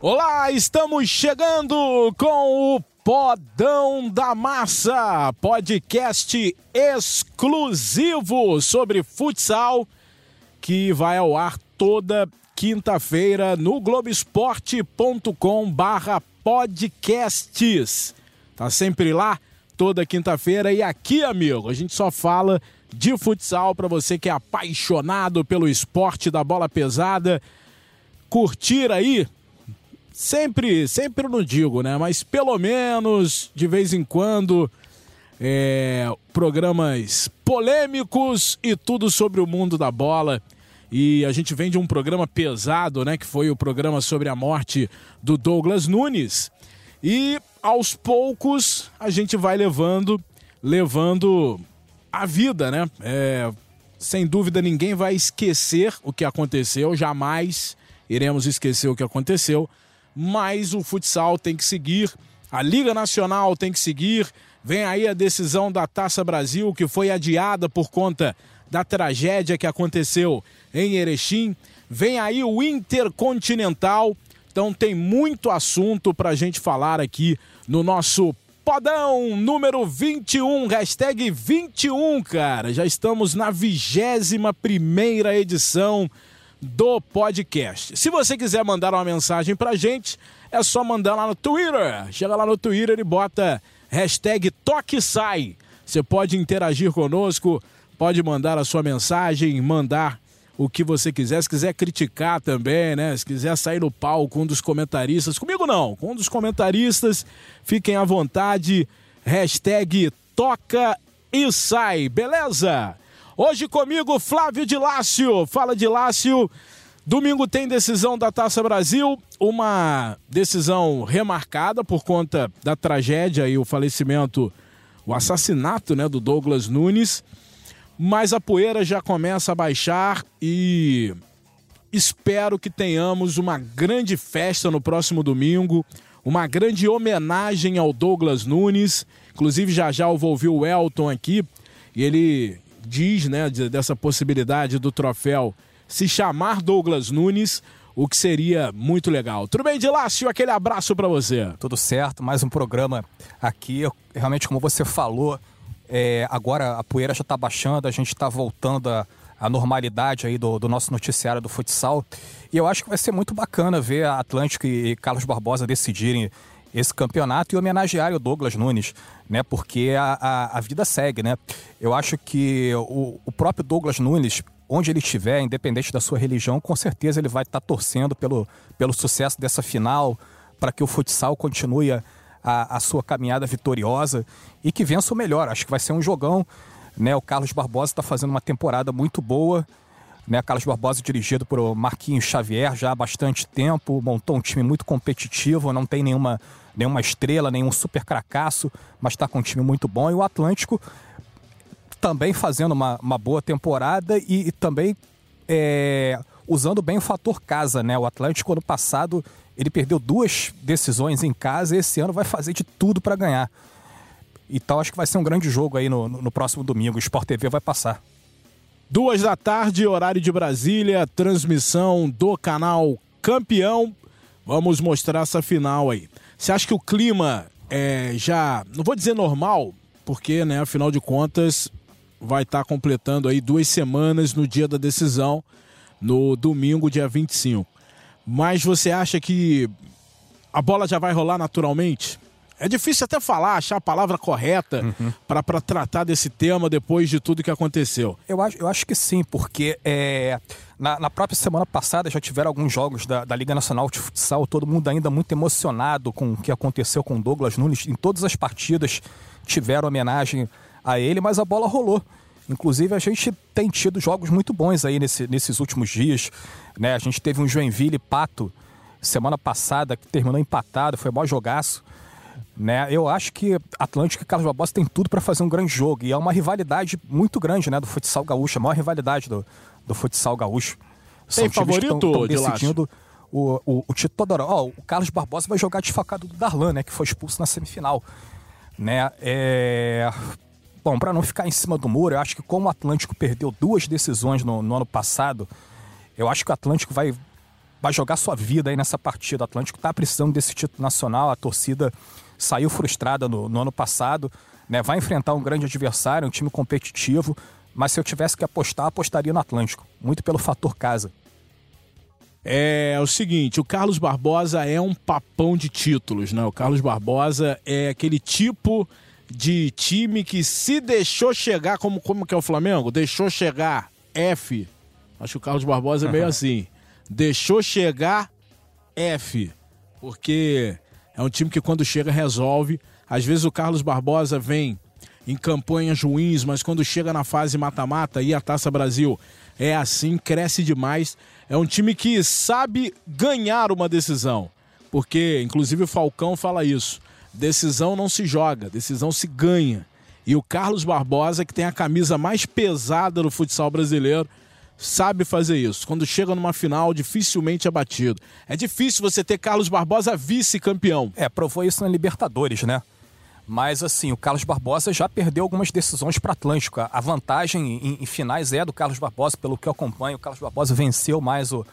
Olá, estamos chegando com o Podão da Massa, podcast exclusivo sobre futsal que vai ao ar toda quinta-feira no globesport.com barra podcasts. Tá sempre lá toda quinta-feira e aqui, amigo, a gente só fala de futsal para você que é apaixonado pelo esporte da bola pesada. Curtir aí sempre, sempre não digo, né? Mas pelo menos de vez em quando é, programas polêmicos e tudo sobre o mundo da bola. E a gente vem de um programa pesado, né? Que foi o programa sobre a morte do Douglas Nunes. E aos poucos a gente vai levando, levando a vida, né? É, sem dúvida ninguém vai esquecer o que aconteceu, jamais iremos esquecer o que aconteceu mas o futsal tem que seguir, a Liga Nacional tem que seguir. Vem aí a decisão da Taça Brasil, que foi adiada por conta da tragédia que aconteceu em Erechim. Vem aí o Intercontinental. Então tem muito assunto para a gente falar aqui no nosso Podão número 21, hashtag 21, cara. Já estamos na vigésima primeira edição do podcast. Se você quiser mandar uma mensagem pra gente, é só mandar lá no Twitter. Chega lá no Twitter e bota hashtag Toque Sai. Você pode interagir conosco, pode mandar a sua mensagem, mandar o que você quiser. Se quiser criticar também, né? Se quiser sair no palco com um dos comentaristas, comigo não, com um dos comentaristas, fiquem à vontade. Hashtag Toca e Sai, beleza? Hoje comigo, Flávio de Lácio. Fala de Lácio. Domingo tem decisão da Taça Brasil, uma decisão remarcada por conta da tragédia e o falecimento, o assassinato né, do Douglas Nunes. Mas a poeira já começa a baixar e espero que tenhamos uma grande festa no próximo domingo, uma grande homenagem ao Douglas Nunes. Inclusive, já já eu vou ouvir o Elton aqui e ele diz, né, dessa possibilidade do troféu se chamar Douglas Nunes, o que seria muito legal. Tudo bem, Dilácio? Aquele abraço para você. Tudo certo, mais um programa aqui. Realmente, como você falou, é, agora a poeira já está baixando, a gente está voltando à normalidade aí do, do, nosso noticiário do futsal. E eu acho que vai ser muito bacana ver a Atlântico e Carlos Barbosa decidirem esse campeonato e homenagear o Douglas Nunes, né? Porque a, a, a vida segue, né? Eu acho que o, o, próprio Douglas Nunes, onde ele estiver, independente da sua religião, com certeza ele vai estar torcendo pelo, pelo sucesso dessa final, para que o futsal continue a, a, sua caminhada vitoriosa e que vença o melhor. Acho que vai ser um jogão. Né? O Carlos Barbosa está fazendo uma temporada muito boa. Né, Carlos Barbosa dirigido por Marquinhos Xavier já há bastante tempo, montou um time muito competitivo, não tem nenhuma, nenhuma estrela, nenhum super cracaço, mas está com um time muito bom. E o Atlântico também fazendo uma, uma boa temporada e, e também é, usando bem o fator casa. Né? O Atlântico, ano passado, ele perdeu duas decisões em casa e esse ano vai fazer de tudo para ganhar. Então acho que vai ser um grande jogo aí no, no próximo domingo. O Sport TV vai passar. Duas da tarde, horário de Brasília, transmissão do canal Campeão. Vamos mostrar essa final aí. Você acha que o clima é já, não vou dizer normal, porque, né, afinal de contas, vai estar tá completando aí duas semanas no dia da decisão, no domingo, dia 25. Mas você acha que a bola já vai rolar naturalmente? É difícil até falar, achar a palavra correta uhum. para tratar desse tema depois de tudo que aconteceu. Eu acho, eu acho que sim, porque é, na, na, própria semana passada já tiveram alguns jogos da, da, Liga Nacional de Futsal, todo mundo ainda muito emocionado com o que aconteceu com Douglas Nunes. Em todas as partidas tiveram homenagem a ele, mas a bola rolou. Inclusive, a gente tem tido jogos muito bons aí nesse, nesses últimos dias. Né? A gente teve um Joinville Pato semana passada que terminou empatado, foi maior jogaço. Né? Eu acho que Atlântico e Carlos Barbosa tem tudo para fazer um grande jogo. E é uma rivalidade muito grande né, do futsal gaúcho, a maior rivalidade do, do futsal gaúcho. São tem favorito, estão decidindo o, o, o título Oh, o Carlos Barbosa vai jogar desfacado do Darlan, né? Que foi expulso na semifinal. Né? É... Bom, para não ficar em cima do muro, eu acho que como o Atlântico perdeu duas decisões no, no ano passado, eu acho que o Atlântico vai vai jogar sua vida aí nessa partida. O Atlântico está precisando desse título nacional, a torcida saiu frustrada no, no ano passado, né? vai enfrentar um grande adversário, um time competitivo, mas se eu tivesse que apostar, apostaria no Atlântico, muito pelo fator casa. É, é o seguinte, o Carlos Barbosa é um papão de títulos, né? O Carlos Barbosa é aquele tipo de time que se deixou chegar, como, como que é o Flamengo? Deixou chegar F. Acho que o Carlos Barbosa é meio assim. Deixou chegar F. Porque é um time que quando chega resolve. Às vezes o Carlos Barbosa vem em campanhas ruins, mas quando chega na fase mata-mata e a Taça Brasil é assim, cresce demais. É um time que sabe ganhar uma decisão. Porque, inclusive, o Falcão fala isso. Decisão não se joga, decisão se ganha. E o Carlos Barbosa, que tem a camisa mais pesada do futsal brasileiro, sabe fazer isso. Quando chega numa final, dificilmente é batido. É difícil você ter Carlos Barbosa vice-campeão. É, provou isso na Libertadores, né? Mas assim, o Carlos Barbosa já perdeu algumas decisões para Atlântico. A vantagem em, em, finais é do Carlos Barbosa, pelo que eu acompanho. O Carlos Barbosa venceu mais o,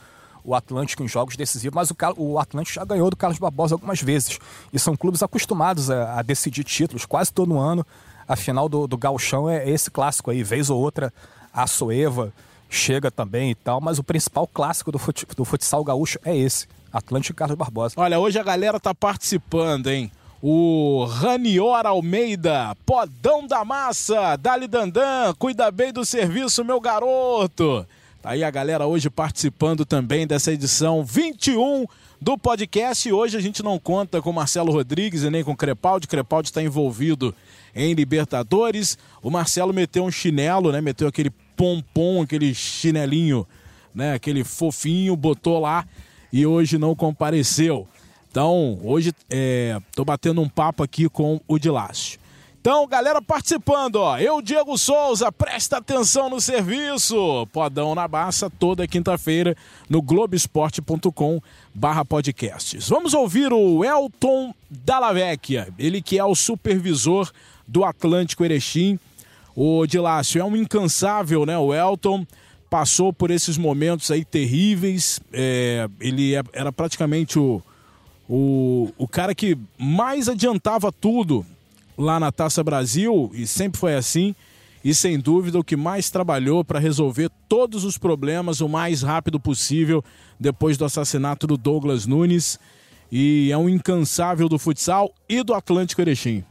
o Atlântico em jogos decisivos, mas o, o Atlântico já ganhou do Carlos Barbosa algumas vezes. E são clubes acostumados a, a decidir títulos quase todo ano. A final do, do Galchão é esse clássico aí, vez ou outra, a Soeva chega também e tal, mas o principal clássico do, fut, do futsal gaúcho é esse, Atlântico Carlos Barbosa. Olha, hoje a galera tá participando, hein? O Ranior Almeida, Podão da Massa, Dali Dandan, cuida bem do serviço, meu garoto. Tá aí a galera hoje participando também dessa edição 21 do podcast. E hoje a gente não conta com Marcelo Rodrigues e nem com Crepaldi. Crepaldi está envolvido em Libertadores. O Marcelo meteu um chinelo, né? Meteu aquele pompom, aquele chinelinho, né? Aquele fofinho, botou lá e hoje não compareceu. Então, hoje estou é, batendo um papo aqui com o Dilácio. Então, galera participando, ó. Eu, Diego Souza, presta atenção no serviço. Podão na Baça, toda quinta-feira, no globesport.com barra podcasts. Vamos ouvir o Elton Dallavecchia, ele que é o supervisor do Atlântico Erechim. O Dilácio é um incansável, né? O Elton passou por esses momentos aí terríveis. É, ele é, era praticamente o o, o cara que mais adiantava tudo lá na Taça Brasil, e sempre foi assim, e sem dúvida o que mais trabalhou para resolver todos os problemas o mais rápido possível depois do assassinato do Douglas Nunes. E é um incansável do futsal e do Atlântico Erechim.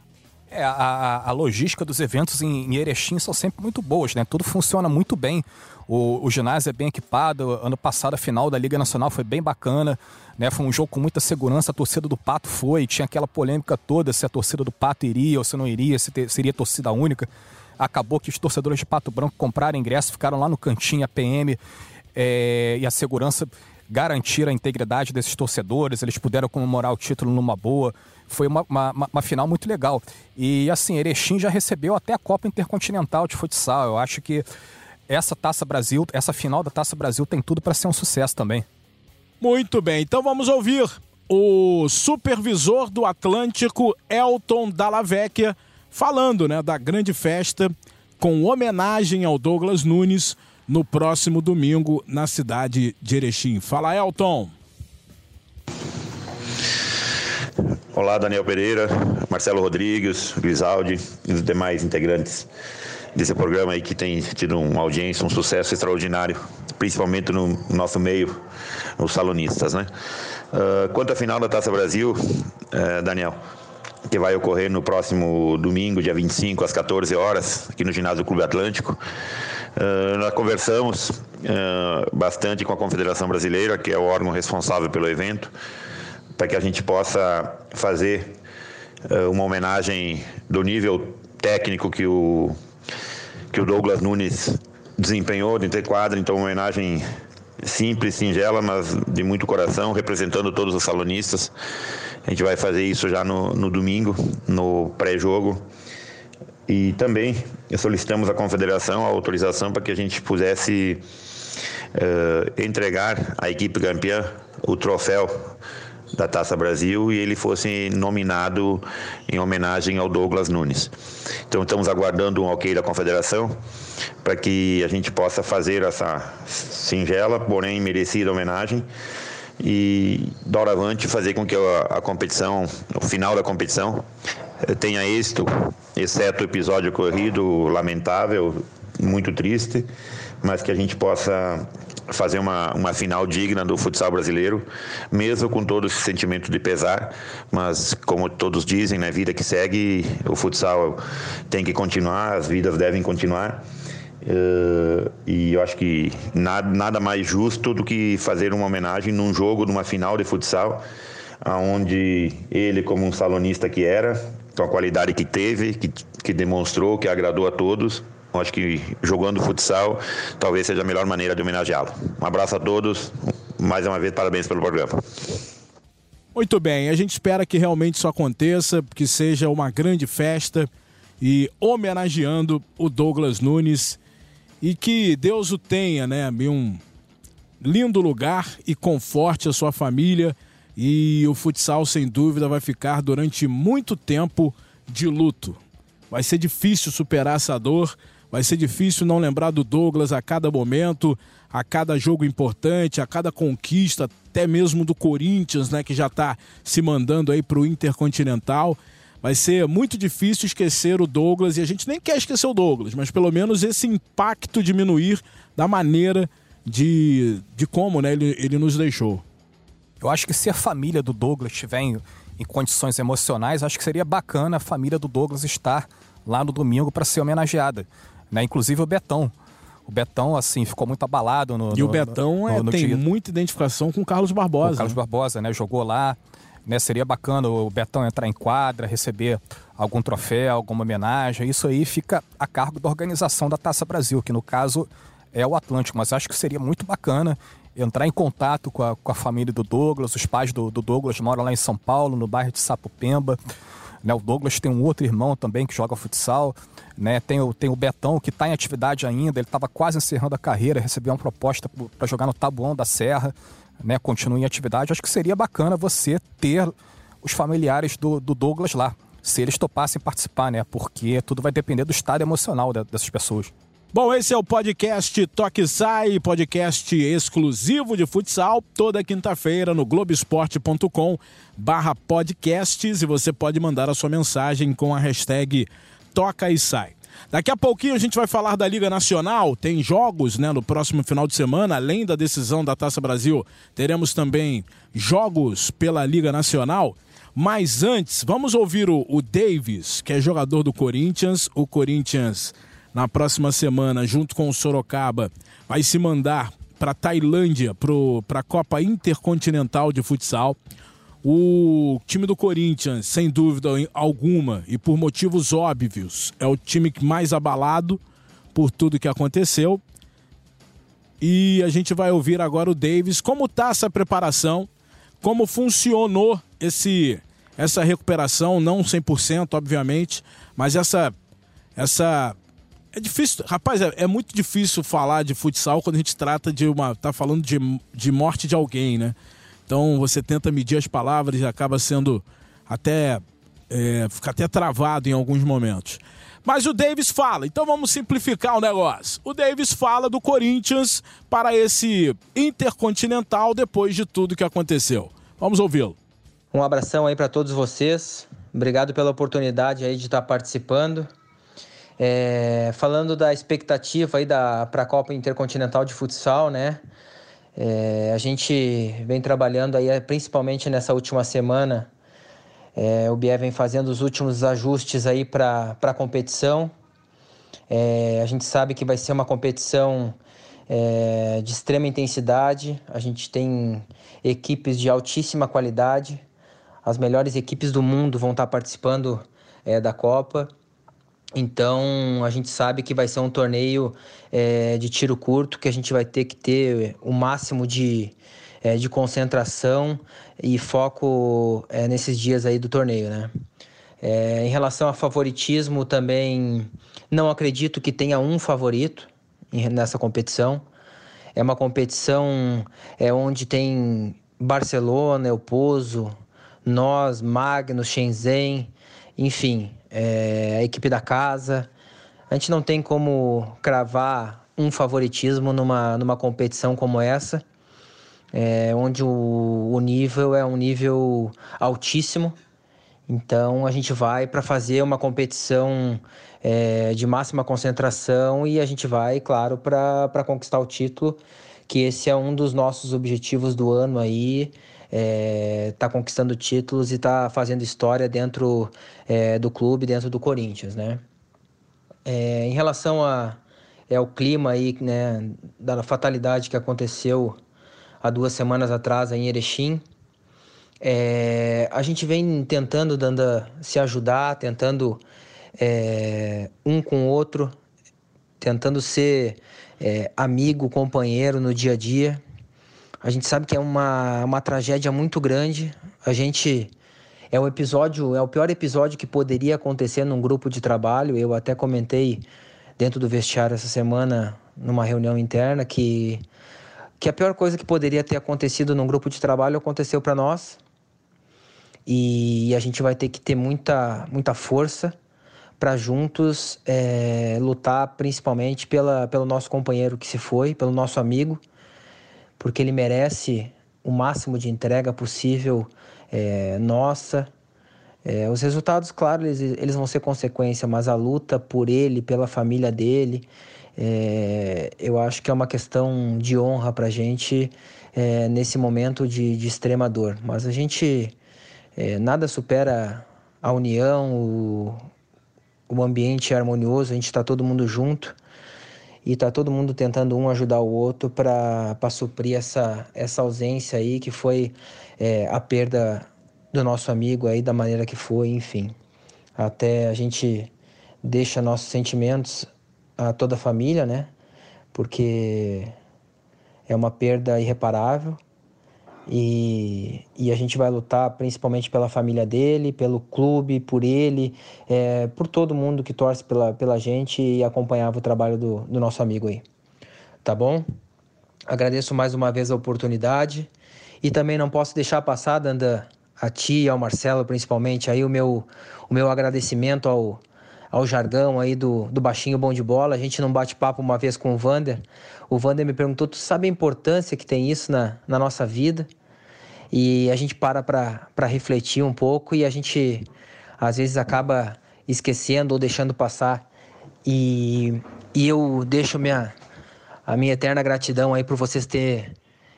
É, a, a, logística dos eventos em, em Erechim são sempre muito boas, né? Tudo funciona muito bem. O, o ginásio é bem equipado. Ano passado a final da Liga Nacional foi bem bacana. Né? Foi um jogo com muita segurança. A torcida do Pato foi. Tinha aquela polêmica toda se a torcida do Pato iria ou se não iria, se ter, seria torcida única. Acabou que os torcedores de Pato Branco compraram ingresso, ficaram lá no cantinho, a PM é, e a segurança garantir a integridade desses torcedores, eles puderam comemorar o título numa boa. Foi uma, uma, uma, final muito legal. E assim, Erechim já recebeu até a Copa Intercontinental de Futsal. Eu acho que essa Taça Brasil, essa final da Taça Brasil tem tudo para ser um sucesso também. Muito bem, então vamos ouvir o supervisor do Atlântico, Elton Dallavecchia, falando né, da grande festa com homenagem ao Douglas Nunes no próximo domingo na cidade de Erechim. Fala, Elton. Olá, Daniel Pereira, Marcelo Rodrigues, Grisaldi e os demais integrantes desse programa aí que tem tido uma audiência, um sucesso extraordinário, principalmente no nosso meio, os salonistas, né? Uh, quanto à final da Taça Brasil, uh, Daniel, que vai ocorrer no próximo domingo, dia 25, às 14 horas, aqui no ginásio do Clube Atlântico. Uh, nós conversamos uh, bastante com a Confederação Brasileira, que é o órgão responsável pelo evento, para que a gente possa fazer uh, uma homenagem do nível técnico que o que o Douglas Nunes desempenhou de ter quadra, então uma homenagem simples, singela, mas de muito coração, representando todos os salonistas. A gente vai fazer isso já no, no domingo, no pré-jogo. E também solicitamos à confederação a autorização para que a gente pudesse uh, entregar à equipe campeã o troféu da Taça Brasil e ele fosse nominado em homenagem ao Douglas Nunes. Então estamos aguardando um ok da Confederação para que a gente possa fazer essa singela, porém merecida homenagem e doravante fazer com que a, a competição, o final da competição, eh, tenha êxito, exceto o episódio ocorrido lamentável, muito triste, mas que a gente possa fazer uma, uma final digna do futsal brasileiro, mesmo com todo esse sentimento de pesar, mas como todos dizem, na né, vida que segue, o futsal tem que continuar, as vidas devem continuar. Uh, e eu acho que nada, nada mais justo do que fazer uma homenagem num jogo, numa final de futsal, aonde ele, como um salonista que era, com a qualidade que teve, que, que demonstrou, que agradou a todos, acho que jogando futsal talvez seja a melhor maneira de homenageá-lo. Um abraço a todos, mais uma vez parabéns pelo programa. Muito bem, a gente espera que realmente isso aconteça, que seja uma grande festa e homenageando o Douglas Nunes e que Deus o tenha, né? Um lindo lugar e conforte a sua família. E o futsal, sem dúvida, vai ficar durante muito tempo de luto. Vai ser difícil superar essa dor, vai ser difícil não lembrar do Douglas a cada momento, a cada jogo importante, a cada conquista, até mesmo do Corinthians, né, que já está se mandando aí para o Intercontinental vai ser muito difícil esquecer o Douglas e a gente nem quer esquecer o Douglas, mas pelo menos esse impacto diminuir da maneira de, de como né, ele, ele nos deixou. Eu acho que se a família do Douglas estiver em, em condições emocionais, acho que seria bacana a família do Douglas estar lá no domingo para ser homenageada. Né? Inclusive o Betão. O Betão, assim, ficou muito abalado no. E no, o Betão no, é, no, tem dia. muita identificação com o Carlos Barbosa. O Carlos né? Barbosa, né? Jogou lá. Né? Seria bacana o Betão entrar em quadra, receber algum troféu, alguma homenagem. Isso aí fica a cargo da organização da Taça Brasil, que no caso é o Atlântico. Mas acho que seria muito bacana entrar em contato com a, com a família do Douglas. Os pais do, do Douglas moram lá em São Paulo, no bairro de Sapopemba. Né, o Douglas tem um outro irmão também que joga futsal. Né, tem, o, tem o Betão, que está em atividade ainda. Ele estava quase encerrando a carreira, recebeu uma proposta para jogar no Tabuão da Serra né, continue em atividade, acho que seria bacana você ter os familiares do, do Douglas lá, se eles topassem participar, né? Porque tudo vai depender do estado emocional dessas pessoas. Bom, esse é o podcast Toque Sai, podcast exclusivo de futsal, toda quinta-feira no globesport.com barra podcasts e você pode mandar a sua mensagem com a hashtag Toca e Sai. Daqui a pouquinho a gente vai falar da Liga Nacional. Tem jogos né, no próximo final de semana, além da decisão da Taça Brasil, teremos também jogos pela Liga Nacional. Mas antes, vamos ouvir o, o Davis, que é jogador do Corinthians. O Corinthians, na próxima semana, junto com o Sorocaba, vai se mandar para Tailândia, para a Copa Intercontinental de Futsal. O time do Corinthians, sem dúvida alguma, e por motivos óbvios, é o time mais abalado por tudo que aconteceu. E a gente vai ouvir agora o Davis como está essa preparação, como funcionou esse essa recuperação, não 100%, obviamente, mas essa essa é difícil, rapaz, é, é, muito difícil falar de futsal quando a gente trata de uma tá falando de, de morte de alguém, né? Então você tenta medir as palavras e acaba sendo até. É, fica até travado em alguns momentos. Mas o Davis fala, então vamos simplificar o negócio. O Davis fala do Corinthians para esse intercontinental depois de tudo que aconteceu. Vamos ouvi-lo. Um abração aí para todos vocês. Obrigado pela oportunidade aí de estar participando. É, falando da expectativa aí para a Copa Intercontinental de Futsal, né? É, a gente vem trabalhando aí, principalmente nessa última semana, é, o BIE vem fazendo os últimos ajustes aí para a competição. É, a gente sabe que vai ser uma competição é, de extrema intensidade, a gente tem equipes de altíssima qualidade, as melhores equipes do mundo vão estar participando é, da Copa. Então a gente sabe que vai ser um torneio é, de tiro curto, que a gente vai ter que ter o máximo de, é, de concentração e foco é, nesses dias aí do torneio, né? É, em relação a favoritismo, também não acredito que tenha um favorito nessa competição. É uma competição é, onde tem Barcelona, El Pozo, nós, Magnus, Shenzhen, enfim, é, a equipe da casa. A gente não tem como cravar um favoritismo numa, numa competição como essa, é, onde o, o nível é um nível altíssimo. Então a gente vai para fazer uma competição é, de máxima concentração e a gente vai, claro, para conquistar o título, que esse é um dos nossos objetivos do ano aí. É, tá conquistando títulos e tá fazendo história dentro é, do clube, dentro do Corinthians, né? É, em relação a, é, ao clima aí, né, da fatalidade que aconteceu há duas semanas atrás em Erechim, é, a gente vem tentando, Danda, se ajudar, tentando é, um com o outro, tentando ser é, amigo, companheiro no dia a dia. A gente sabe que é uma, uma tragédia muito grande. A gente é o episódio, é o pior episódio que poderia acontecer num grupo de trabalho. Eu até comentei dentro do vestiário essa semana numa reunião interna que que a pior coisa que poderia ter acontecido num grupo de trabalho aconteceu para nós. E a gente vai ter que ter muita muita força para juntos é, lutar principalmente pela, pelo nosso companheiro que se foi, pelo nosso amigo, porque ele merece o máximo de entrega possível é, nossa. É, os resultados, claro, eles, eles vão ser consequência, mas a luta por ele, pela família dele, é, eu acho que é uma questão de honra para a gente é, nesse momento de, de, extrema dor. Mas a gente, é, nada supera a união, o, o ambiente harmonioso, a gente está todo mundo junto e está todo mundo tentando um ajudar o outro para suprir essa, essa ausência aí que foi é, a perda do nosso amigo aí da maneira que foi, enfim. Até a gente deixa nossos sentimentos a toda a família, né? Porque é uma perda irreparável e, e a gente vai lutar principalmente pela família dele, pelo clube, por ele, é, por todo mundo que torce pela, pela gente e acompanhava o trabalho do, do nosso amigo aí. Tá bom? Agradeço mais uma vez a oportunidade e também não posso deixar passar, Danda, a ti e ao Marcelo principalmente, aí o meu, o meu agradecimento ao, ao jargão aí do, do baixinho bom de bola. A gente não bate papo uma vez com o Vander. O Vander me perguntou: tu sabe a importância que tem isso na, na nossa vida? E a gente para para refletir um pouco e a gente às vezes acaba esquecendo ou deixando passar. E, e eu deixo minha, a minha eterna gratidão aí por vocês ter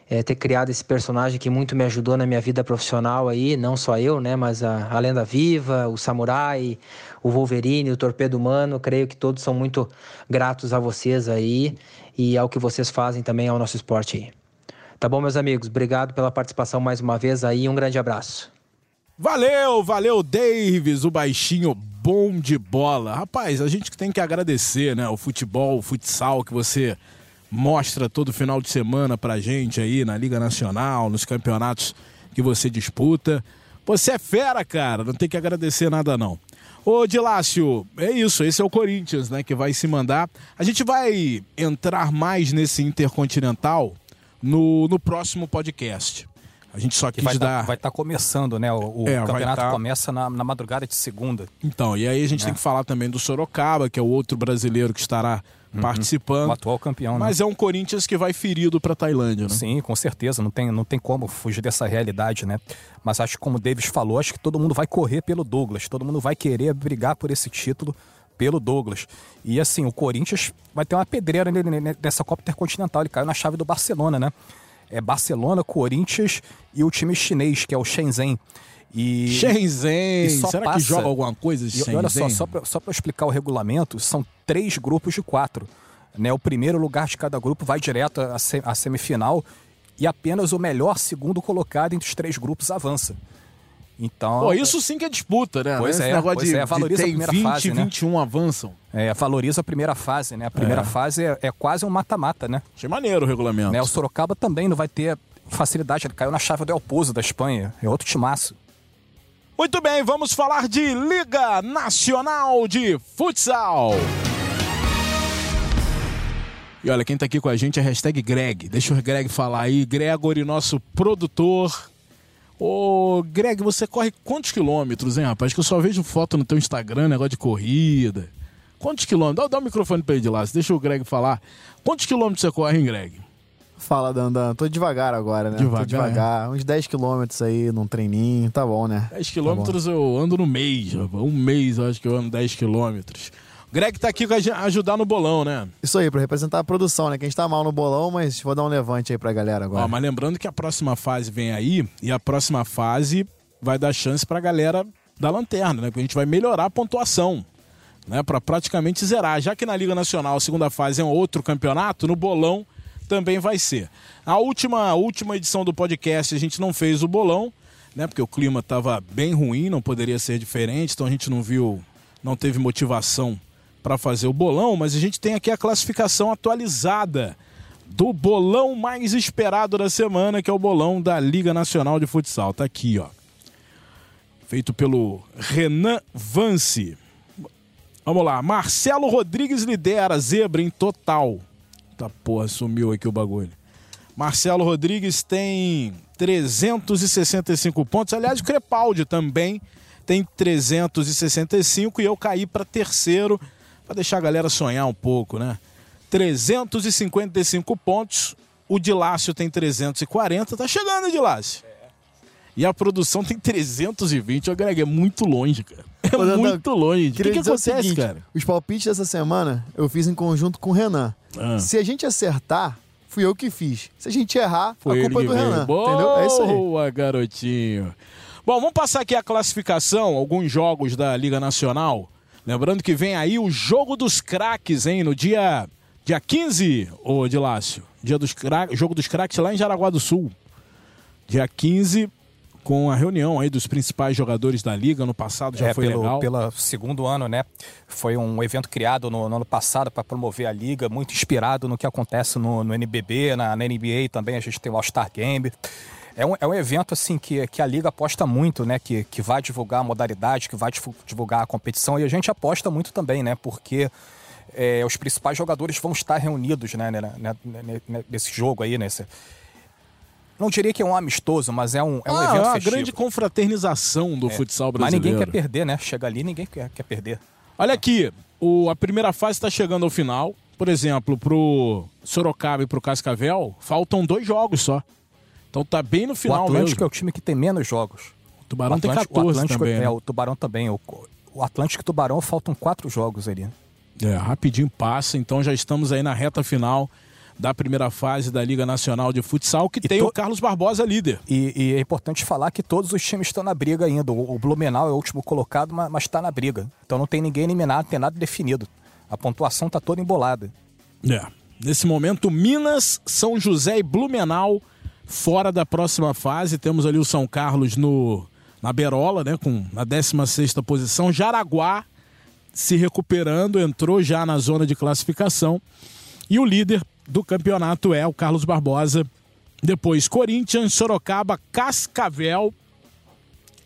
é, ter criado esse personagem que muito me ajudou na minha vida profissional aí, não só eu, né, mas a, a Lenda Viva, o Samurai, o Wolverine, o Torpedo Humano, creio que todos são muito gratos a vocês aí e ao que vocês fazem também ao nosso esporte aí. Tá bom, meus amigos? Obrigado pela participação mais uma vez aí, um grande abraço. Valeu, valeu, Davis, o baixinho bom de bola. Rapaz, a gente tem que agradecer, né, o futebol, o futsal que você mostra todo final de semana pra gente aí na Liga Nacional, nos campeonatos que você disputa. Você é fera, cara, não tem que agradecer nada não. Ô, Dilácio, é isso, esse é o Corinthians, né, que vai se mandar. A gente vai entrar mais nesse Intercontinental no, no próximo podcast. A gente só quis vai tá, dar... Tá, vai estar tá começando, né? O, o é, campeonato tá... começa na, na, madrugada de segunda. Então, e aí a gente é. tem que falar também do Sorocaba, que é o outro brasileiro que estará uhum. participando. O atual campeão, né? Mas é um Corinthians que vai ferido para Tailândia, né? Sim, com certeza. Não tem, não tem como fugir dessa realidade, né? Mas acho que, como o Davis falou, acho que todo mundo vai correr pelo Douglas. Todo mundo vai querer brigar por esse título pelo Douglas. E assim, o Corinthians vai ter uma pedreira nessa Copa Intercontinental. Ele caiu na chave do Barcelona, né? É Barcelona, Corinthians e o time chinês, que é o Shenzhen. E, Shenzhen! E Será passa, que joga alguma coisa Shenzhen? E olha só, só para explicar o regulamento, são três grupos de quatro. Né? O primeiro lugar de cada grupo vai direto à semifinal e apenas o melhor segundo colocado entre os três grupos avança. Então, Pô, isso sim que é disputa, né? Pois Esse é, negócio pois de, é, valoriza de a primeira 20, fase, 21 né? avançam. É, valoriza a primeira fase, né? A primeira é. fase é, é, quase um mata-mata, né? Achei maneiro o regulamento. Né? O Sorocaba também não vai ter facilidade, ele caiu na chave do El Pozo da Espanha, é outro timaço. Muito bem, vamos falar de Liga Nacional de Futsal. E olha, quem tá aqui com a gente é hashtag Greg. Deixa o Greg falar aí. Gregory, nosso produtor, Ô, Greg, você corre quantos quilômetros, hein, rapaz? Que eu só vejo foto no teu Instagram, negócio de corrida. Quantos quilômetros? Dá, dá o microfone pra ele de lá, deixa o Greg falar. Quantos quilômetros você corre, hein, Greg? Fala, Dandan. Tô devagar agora, né? Devagar, Tô devagar. Uns 10 quilômetros aí num treininho, tá bom, né? 10 quilômetros eu ando no mês, rapaz. Um mês eu acho que eu ando 10 quilômetros. Greg tá aqui pra ajudar no bolão, né? Isso aí, pra representar a produção, né? Que a gente tá mal no bolão, mas vou dar um levante aí pra galera agora. Ó, mas lembrando que a próxima fase vem aí e a próxima fase vai dar chance pra galera da lanterna, né? Porque a gente vai melhorar a pontuação, né? Pra praticamente zerar. Já que na Liga Nacional a segunda fase é um outro campeonato, no bolão também vai ser. A última, a última edição do podcast a gente não fez o bolão, né? Porque o clima estava bem ruim, não poderia ser diferente, então a gente não viu, não teve motivação para fazer o bolão, mas a gente tem aqui a classificação atualizada do bolão mais esperado da semana, que é o bolão da Liga Nacional de Futsal. Tá aqui, ó. Feito pelo Renan Vance. Vamos lá, Marcelo Rodrigues lidera, zebra em total. Tá porra, sumiu aqui o bagulho. Marcelo Rodrigues tem 365 pontos. Aliás, o Crepaldi também tem 365 e eu caí para terceiro para deixar a galera sonhar um pouco, né? 355 pontos. O Dilácio tem 340. Tá chegando, Dilácio. E a produção tem 320. Ô, Greg, é muito longe, cara. É Ô, muito longe. O que, que acontece, seguinte, cara? Os palpites dessa semana eu fiz em conjunto com o Renan. Ah. Se a gente acertar, fui eu que fiz. Se a gente errar, Foi a culpa é do Renan. Boa, entendeu? É isso aí. Boa, garotinho. Bom, vamos passar aqui a classificação, alguns jogos da Liga Nacional. Lembrando que vem aí o jogo dos craques, hein? No dia, dia 15, ô Dilácio. Dia dos cra... Jogo dos craques lá em Jaraguá do Sul. Dia 15, com a reunião aí dos principais jogadores da liga no passado já é, foi pelo, legal. Pelo segundo ano, né? Foi um evento criado no, no ano passado para promover a liga, muito inspirado no que acontece no, no NBB, na, na, NBA também a gente tem o All Star Game. É um, é um evento assim que, que a liga aposta muito, né? Que, que vai divulgar a modalidade, que vai divulgar a competição e a gente aposta muito também, né? Porque é, os principais jogadores vão estar reunidos né, né, né, né nesse jogo aí, nesse, não diria que é um amistoso, mas é um, é um ah, evento é uma festivo. grande confraternização do é. futsal brasileiro. Mas ninguém quer perder, né? Chega ali ninguém quer, quer perder. Olha aqui, o, a primeira fase está chegando ao final. Por exemplo, pro Sorocaba e pro Cascavel, faltam dois jogos só. Então tá bem no final o Atlântico mesmo. é o time que tem menos jogos. O Tubarão o Atlântico, tem 14 também. É, né? o Tubarão também. O, o Atlântico e o Tubarão faltam quatro jogos ali. É, rapidinho passa, então já estamos aí na reta final da primeira fase da Liga Nacional de Futsal, que e tem to... o Carlos Barbosa líder. E, e, é importante falar que todos os times estão na briga ainda. O, Blumenau é o último colocado, mas está na briga. Então não tem ninguém eliminado, não tem nada definido. A pontuação está toda embolada. É. Nesse momento, Minas, São José e Blumenau fora da próxima fase. Temos ali o São Carlos no, na Berola, né, com na 16 posição. Jaraguá se recuperando, entrou já na zona de classificação. E o líder do campeonato é o Carlos Barbosa. Depois, Corinthians, Sorocaba, Cascavel,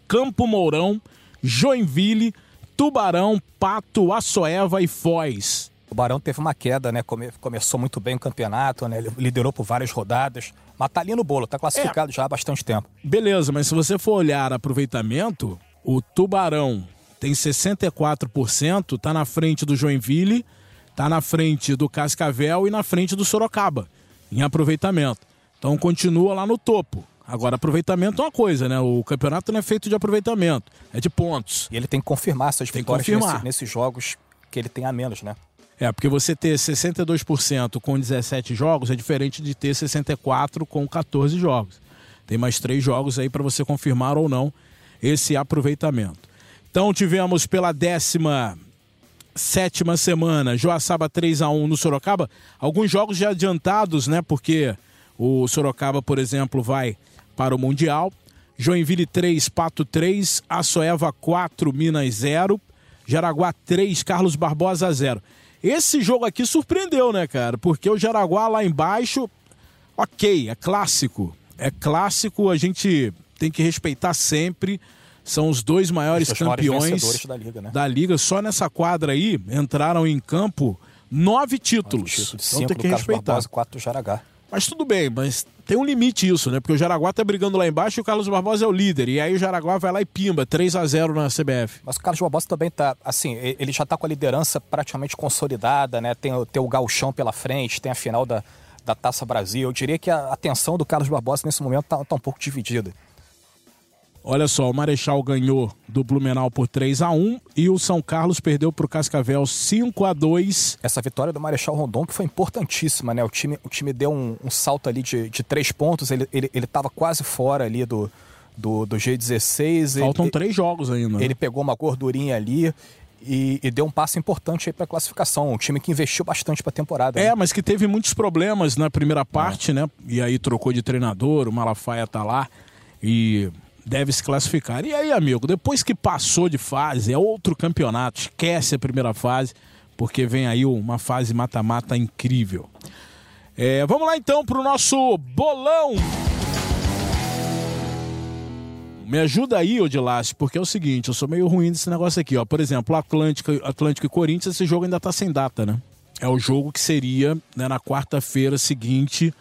Campo Mourão, Joinville, Tubarão, Pato, Açoeva e Foz. O Barão teve uma queda, né? Come, começou muito bem o campeonato, né? Ele liderou por várias rodadas. Mas tá ali no bolo, tá classificado é. já há bastante tempo. Beleza, mas se você for olhar aproveitamento, o Tubarão tem 64%, tá na frente do Joinville Está na frente do Cascavel e na frente do Sorocaba, em aproveitamento. Então continua lá no topo. Agora, aproveitamento é uma coisa, né? O campeonato não é feito de aproveitamento, é de pontos. E ele tem que confirmar essas tem vitórias confirmar. Nesse, nesses jogos que ele tem a menos, né? É, porque você ter 62% com 17 jogos é diferente de ter 64% com 14 jogos. Tem mais três jogos aí para você confirmar ou não esse aproveitamento. Então tivemos pela décima sétima semana, Joaçaba 3 a 1 no Sorocaba. Alguns jogos já adiantados, né? Porque o Sorocaba, por exemplo, vai para o Mundial. Joinville 3, Pato 3, Açoeva 4, Minas 0, Jaraguá 3, Carlos Barbosa 0. Esse jogo aqui surpreendeu, né, cara? Porque o Jaraguá lá embaixo, ok, é clássico. É clássico, a gente tem que respeitar sempre são os dois maiores os campeões da liga, né? da liga. Só nessa quadra aí entraram em campo nove títulos. Nove títulos. Então tem que respeitar. Barbosa, quatro do Jaraguá. Mas tudo bem, mas tem um limite isso, né? Porque o Jaraguá tá brigando lá embaixo e o Carlos Barbosa é o líder. E aí o Jaraguá vai lá e pimba, 3 a 0 na CBF. Mas o Carlos Barbosa também tá, assim, ele já tá com a liderança praticamente consolidada, né? Tem, tem o galchão pela frente, tem a final da, da Taça Brasil. Eu diria que a atenção do Carlos Barbosa nesse momento está tá um pouco dividida. Olha só, o Marechal ganhou do Blumenau por 3 a 1 e o São Carlos perdeu para o Cascavel 5 a 2 Essa vitória do Marechal Rondon que foi importantíssima, né? O time, o time deu um, um salto ali de, de três pontos, ele estava ele, ele quase fora ali do, do, do G16. Faltam ele, três jogos ainda. Né? Ele pegou uma gordurinha ali. E, e, deu um passo importante aí para a classificação. Um time que investiu bastante para a temporada. É, né? mas que teve muitos problemas na primeira parte, é. né? E aí trocou de treinador, o Malafaia tá lá e deve se classificar. E aí, amigo, depois que passou de fase, é outro campeonato, esquece a primeira fase, porque vem aí uma fase mata-mata incrível. É, vamos lá então para o nosso bolão. Me ajuda aí, Odilace, porque é o seguinte, eu sou meio ruim desse negócio aqui, ó. Por exemplo, Atlântico, Atlântico e Corinthians, esse jogo ainda tá sem data, né? É o jogo que seria né, na quarta-feira seguinte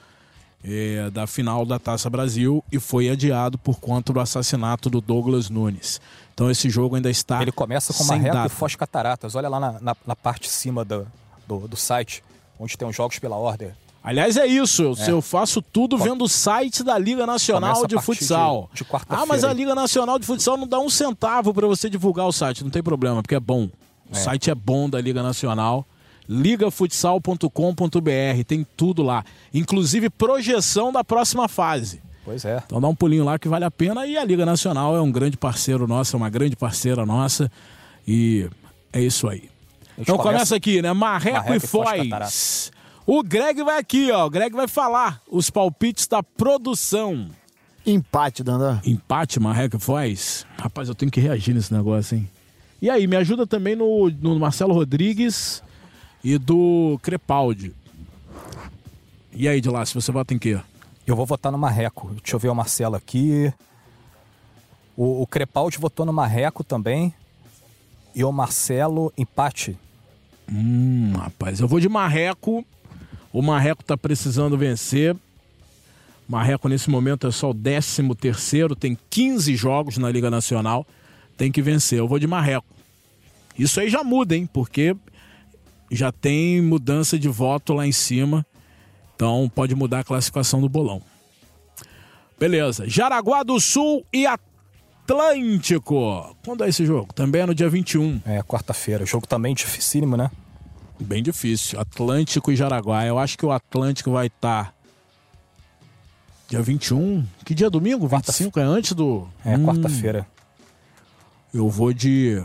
é, da final da Taça Brasil e foi adiado por conta do assassinato do Douglas Nunes. Então esse jogo ainda está. Ele começa com Marreco data. e Foz Cataratas. Olha lá na, na, na parte de cima do, do, do, site, onde tem os jogos pela ordem. Aliás, é isso. Eu, é. eu faço tudo vendo o site da Liga Nacional de Futsal. De, de ah, mas a Liga Nacional de Futsal não dá um centavo para você divulgar o site. Não tem problema, porque é bom. O é. site é bom da Liga Nacional. ligafutsal.com.br. Tem tudo lá. Inclusive projeção da próxima fase. Pois é. Então dá um pulinho lá que vale a pena. E a Liga Nacional é um grande parceiro nosso, é uma grande parceira nossa. E é isso aí. Então começa aqui, né? Marreco, Marreco e Foz. O Greg vai aqui, ó. O Greg vai falar os palpites da produção. Empate, Dandan. Empate, Marreca Foz. Rapaz, eu tenho que reagir nesse negócio, hein? E aí, me ajuda também no, no Marcelo Rodrigues e do Crepaldi. E aí, de lá, se você vota em quê? Eu vou votar no Marreco. Deixa eu ver o Marcelo aqui. O, o Crepaldi votou no Marreco também. E o Marcelo, empate. Hum, rapaz, eu vou de Marreco o Marreco está precisando vencer. Marreco, nesse momento, é só o 13 terceiro, tem 15 jogos na Liga Nacional. Tem que vencer. Eu vou de Marreco. Isso aí já muda, hein? Porque já tem mudança de voto lá em cima. Então pode mudar a classificação do bolão. Beleza. Jaraguá do Sul e Atlântico. Quando é esse jogo? Também é no dia 21. É, quarta-feira. Jogo também dificílimo, né? Bem difícil. Atlântico e Jaraguá. Eu acho que o Atlântico vai estar. Tá dia 21. Que dia? Domingo? 25? É antes do. É, hum, quarta-feira. Eu vou de.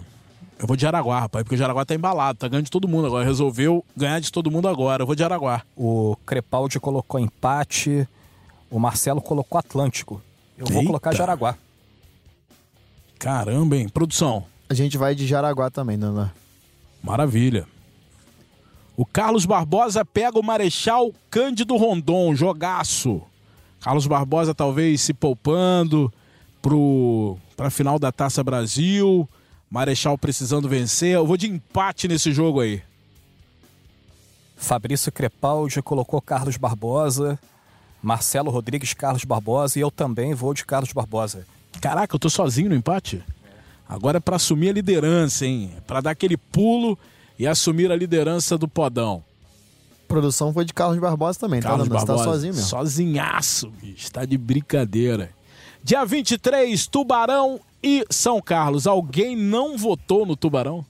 Eu vou de Araguá, rapaz, porque o Jaraguá tá embalado, tá ganhando de todo mundo agora. Resolveu ganhar de todo mundo agora. Eu vou de Araguá. O Crepaldi colocou empate, o Marcelo colocou Atlântico. Eu vou Eita. colocar Jaraguá. Caramba, hein? Produção. A gente vai de Jaraguá também, Nana. Maravilha. O Carlos Barbosa pega o Marechal Cândido Rondon, jogaço. Carlos Barbosa talvez se poupando para a final da Taça Brasil. Marechal precisando vencer. Eu vou de empate nesse jogo aí. Fabrício Crepaldi colocou Carlos Barbosa. Marcelo Rodrigues, Carlos Barbosa. E eu também vou de Carlos Barbosa. Caraca, eu tô sozinho no empate? Agora é para assumir a liderança, hein? Para dar aquele pulo e assumir a liderança do Podão. A produção foi de Carlos Barbosa também, tá, Carlos tá? Barbosa, Você tá sozinho mesmo. Sozinhaço, bicho. Tá de brincadeira. Dia 23, Tubarão e São Carlos. Alguém não votou no Tubarão?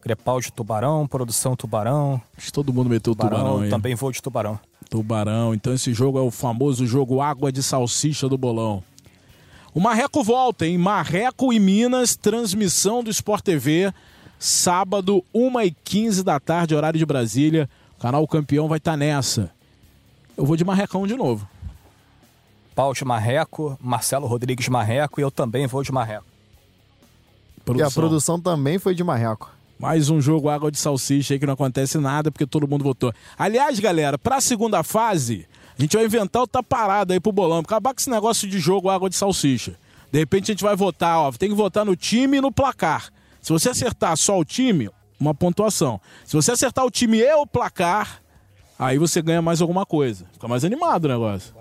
Crepaldi Tubarão, produção Tubarão. Acho que todo mundo meteu tubarão, tubarão aí. Também vou de Tubarão. Tubarão. Então esse jogo é o famoso jogo água de salsicha do bolão. O Marreco volta, hein? Marreco e Minas, transmissão do Sport TV sábado, 1h15 da tarde, horário de Brasília. O canal Campeão vai estar tá nessa. Eu vou de Marrecão de novo. Paulo de Marreco, Marcelo Rodrigues Marreco e eu também vou de Marreco. Produção. E a produção também foi de Marreco. Mais um jogo água de salsicha aí que não acontece nada porque todo mundo votou. Aliás, galera, para a segunda fase, a gente vai inventar o tá parado aí pro bolão. Acabar com esse negócio de jogo água de salsicha. De repente a gente vai votar, ó, tem que votar no time e no placar. Se você acertar só o time, uma pontuação. Se você acertar o time e o placar, aí você ganha mais alguma coisa. Fica mais animado o negócio.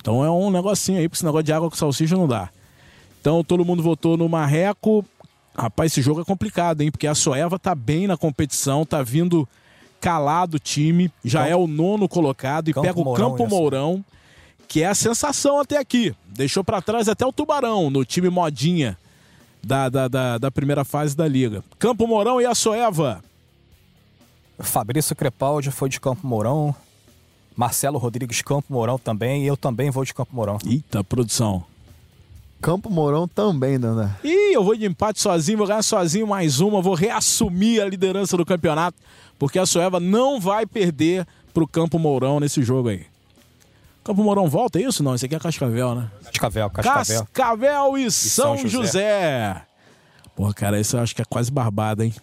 Então é um negocinho aí, porque esse negócio de água com salsicha não dá. Então todo mundo votou no Marreco. Rapaz, esse jogo é complicado, hein? Porque a Soeva tá bem na competição, tá vindo escalado o time, já Campo, é o nono colocado e Campo pega o Mourão, Campo Mourão, que é a sensação até aqui. Deixou para trás até o Tubarão no time modinha da, da, da, da, primeira fase da liga. Campo Mourão e a Soeva. Fabrício Crepaldi foi de Campo Mourão. Marcelo Rodrigues Campo Mourão também. E eu também vou de Campo Mourão. Eita, produção. Campo Mourão também, Dandá. Ih, eu vou de empate sozinho, vou ganhar sozinho mais uma, vou reassumir a liderança do campeonato, porque a Soeva não vai perder pro Campo Mourão nesse jogo aí. Campo Mourão volta, é isso? Não, esse aqui é Cascavel, né? Cascavel, Cascavel. Cascavel e, e São, São José. José. Porra, cara, isso eu acho que é quase barbada, hein?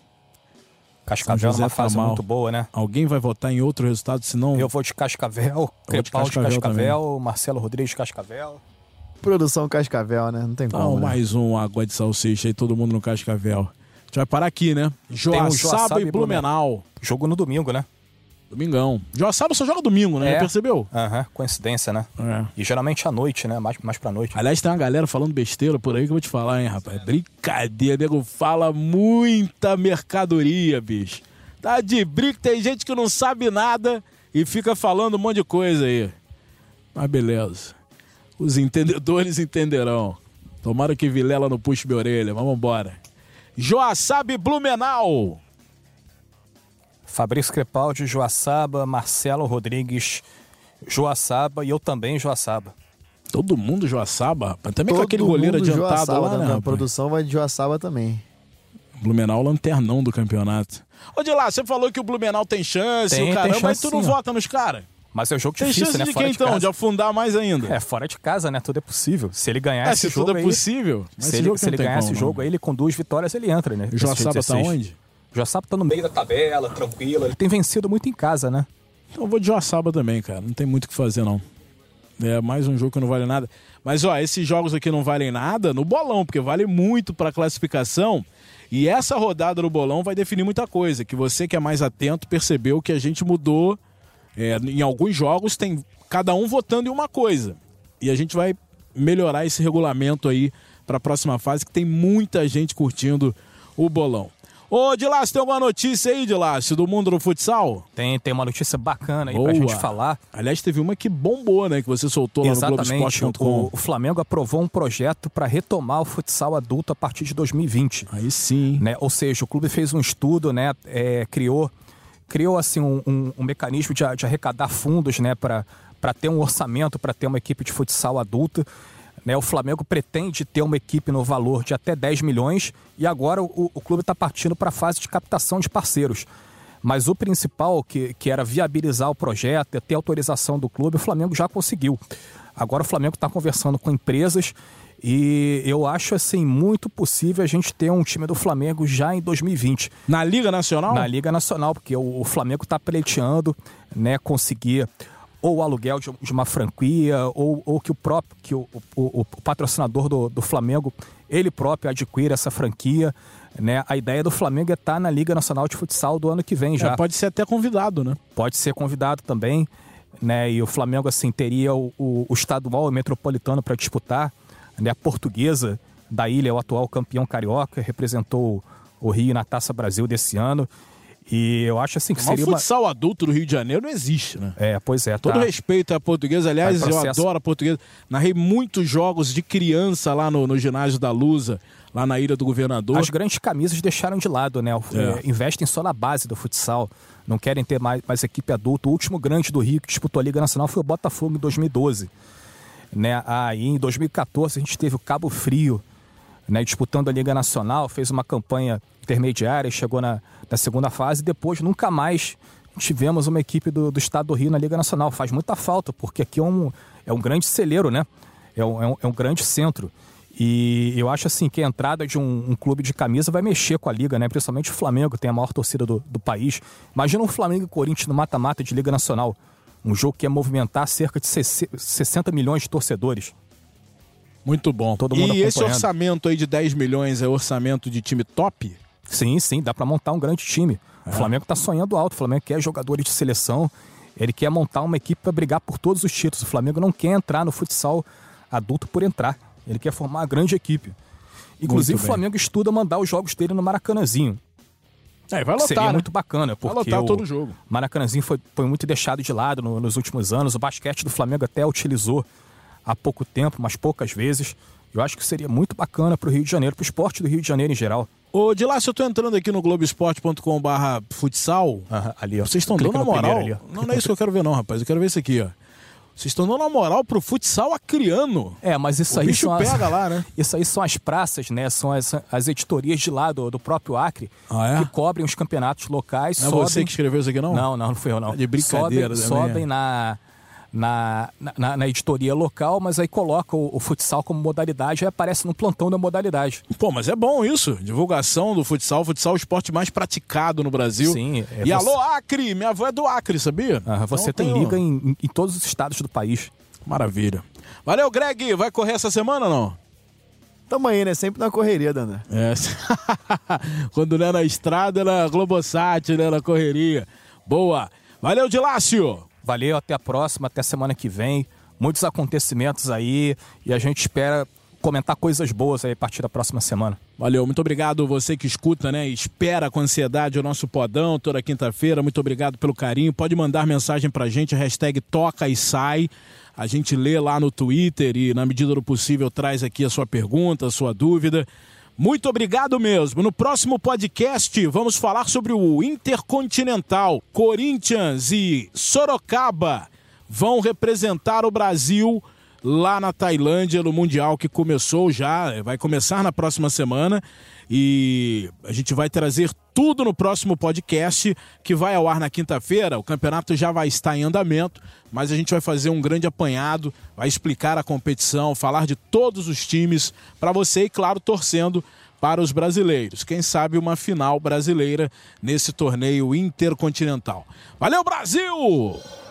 Cascavel é uma fase muito boa, né? Alguém vai votar em outro resultado, senão... Eu vou de Cascavel, Crepal de Cascavel, de Cascavel Marcelo Rodrigues de Cascavel. Produção Cascavel, né? Não tem como, Não, né? mais um água de salsicha aí, todo mundo no Cascavel. A gente vai parar aqui, né? Joaçaba, um Joaçaba e Blumenau. Jogo no domingo, né? Domingão. Joaçaba só joga domingo, né? É. percebeu? Aham, uhum. coincidência, né? É. E geralmente à noite, né? Mais, mais pra noite. Aliás, tem uma galera falando besteira por aí que eu vou te falar, hein, rapaz? Brincadeira, nego fala muita mercadoria, bicho. Tá de brinco, tem gente que não sabe nada e fica falando um monte de coisa aí. Mas beleza. Os entendedores entenderão. Tomara que Vilela não puxe minha orelha. Vamos embora. Joaçaba Blumenau. Fabrício Crepaldi, Joaçaba, Marcelo Rodrigues, Joaçaba e eu também Joaçaba. Todo mundo Joaçaba, rapaz. Também Todo com aquele goleiro adiantado Joaçaba, lá, né? A produção vai de Joaçaba também. Blumenau lanternão do campeonato. Ô, de lá, você falou que o Blumenau tem chance, tem, o caramba, mas tu não sim, vota nos caras? Mas é um jogo tem difícil, chance né? de fora quem de então? Casa. De afundar mais ainda? É, fora de casa, né? Tudo é possível. Se ele ganhar é, esse se jogo tudo é possível. se ele, se ele ganhar esse jogo aí, ele com duas vitórias, ele entra, né? O Joaçaba tá onde? Joaçaba tá no meio da tabela, tranquilo. Ele tem vencido muito em casa, né? Então eu vou de Joaçaba também, cara. Não tem muito o que fazer, não. É mais um jogo que não vale nada. Mas, ó, esses jogos aqui não valem nada no bolão, porque vale muito pra classificação. E essa rodada no bolão vai definir muita coisa. Que você que é mais atento percebeu que a gente mudou é, em alguns jogos tem cada um votando em uma coisa. E a gente vai melhorar esse regulamento aí para a próxima fase, que tem muita gente curtindo o bolão. Ô, Dilácio, tem alguma notícia aí, Dilácio, do mundo do futsal? Tem, tem uma notícia bacana aí Boa. pra gente falar. Aliás, teve uma que bombou, né? Que você soltou Exatamente. lá no Globoesporte.com. O, o Flamengo aprovou um projeto para retomar o futsal adulto a partir de 2020. Aí sim. Né? Ou seja, o clube fez um estudo, né? É, criou criou assim um, um, um mecanismo de, de, arrecadar fundos né, para ter um orçamento, para ter uma equipe de futsal adulta. Né, o Flamengo pretende ter uma equipe no valor de até 10 milhões e agora o, o clube está partindo para a fase de captação de parceiros. Mas o principal, que, que era viabilizar o projeto, ter autorização do clube, o Flamengo já conseguiu. Agora o Flamengo está conversando com empresas e eu acho assim muito possível a gente ter um time do Flamengo já em 2020. Na Liga Nacional? Na Liga Nacional, porque o, o Flamengo está pleiteando, né, conseguir ou o aluguel de, de, uma franquia ou, ou que o próprio que o, o, o patrocinador do, do, Flamengo ele próprio adquira essa franquia. Né? A ideia do Flamengo é estar tá na Liga Nacional de Futsal do ano que vem já. É, pode ser até convidado, né? Pode ser convidado também. Né? E o Flamengo assim teria o, o, o estadual e metropolitano para disputar né, a portuguesa da ilha, o atual campeão carioca, representou o Rio na Taça Brasil desse ano. E eu acho assim que Mas seria. O futsal uma... adulto do Rio de Janeiro não existe, né? É, pois é. Todo tá... respeito à portuguesa. Aliás, eu adoro a portuguesa. Narrei muitos jogos de criança lá no, no ginásio da Lusa, lá na Ilha do Governador. As grandes camisas deixaram de lado, né? É. Investem só na base do futsal. Não querem ter mais, mais equipe adulta. O último grande do Rio que disputou a Liga Nacional foi o Botafogo em 2012. Né? Aí em 2014 a gente teve o Cabo Frio né, disputando a Liga Nacional, fez uma campanha intermediária, chegou na, na segunda fase e depois nunca mais tivemos uma equipe do, do estado do Rio na Liga Nacional. Faz muita falta, porque aqui é um, é um grande celeiro, né? É um, é um, é um grande centro. E eu acho assim que a entrada de um, um, clube de camisa vai mexer com a liga, né? Principalmente o Flamengo, tem a maior torcida do, do país. Imagina um Flamengo e Corinthians no mata-mata de Liga Nacional. Um jogo que ia movimentar cerca de 60 milhões de torcedores. Muito bom. Todo mundo e esse orçamento aí de 10 milhões é orçamento de time top? Sim, sim, dá para montar um grande time. É. O Flamengo está sonhando alto, o Flamengo quer jogadores de seleção, ele quer montar uma equipe para brigar por todos os títulos. O Flamengo não quer entrar no futsal adulto por entrar, ele quer formar uma grande equipe. Inclusive, o Flamengo estuda mandar os jogos dele no Maracanãzinho. É, vai lotar, seria né? muito bacana, porque vai lotar o todo o jogo. Maracanãzinho foi, foi muito deixado de lado no, nos últimos anos. O basquete do Flamengo até utilizou há pouco tempo, mas poucas vezes. Eu acho que seria muito bacana para o Rio de Janeiro, para o esporte do Rio de Janeiro em geral. Ô, de lá, se eu tô entrando aqui no globesport.com barra futsal, ali, ó. vocês estão dando a no moral. primeiro ali, não, não é isso que eu quero ver não, rapaz. Eu quero ver isso aqui, ó. Vocês estão dando a moral pro futsal acriano. É, mas isso O aí bicho são as, pega lá, né? Isso aí são as praças, né? São as, as editorias de lá do, do próprio Acre Ah, é? que cobrem os campeonatos locais. Não é sobem... você que escreveu isso aqui, não? Não, não, não fui eu, não. Tá de brincadeira Sobem, também, sobem é. na, na, na, na editoria local, mas aí coloca o, o futsal como modalidade e aparece no plantão da modalidade. Pô, mas é bom isso. Divulgação do futsal. O futsal é o esporte mais praticado no Brasil. Sim, é e você- alô, Acre! Minha avó é do Acre, sabia? Ah, você Então tem tem liga em, em- em todos os estados do país. Maravilha. Valeu, Greg. Vai correr essa semana ou não? Tamo aí, né? Sempre na correria, Dana. É. Quando não é na estrada, é na Globosat, né? Na correria. Boa. Valeu, Dilácio. Valeu, até a próxima, até semana que vem. Muitos acontecimentos aí e a gente espera comentar coisas boas aí a partir da próxima semana. Valeu, muito obrigado você que escuta, né? Espera com ansiedade o nosso podão toda quinta-feira. Muito obrigado pelo carinho. Pode mandar mensagem pra gente, hashtag toca e sai. A gente lê lá no Twitter e, na medida do possível, traz aqui a sua pergunta, a sua dúvida. Muito obrigado mesmo. No próximo podcast, vamos falar sobre o Intercontinental. Corinthians e Sorocaba vão representar o Brasil lá na Tailândia no Mundial que começou já, vai começar na próxima semana e a gente vai trazer tudo no próximo podcast que vai ao ar na quinta-feira. O campeonato já vai estar em andamento, mas a gente vai fazer um grande apanhado, vai explicar a competição, falar de todos os times para você e claro, torcendo para os brasileiros. Quem sabe uma final brasileira nesse torneio intercontinental. Valeu, Brasil!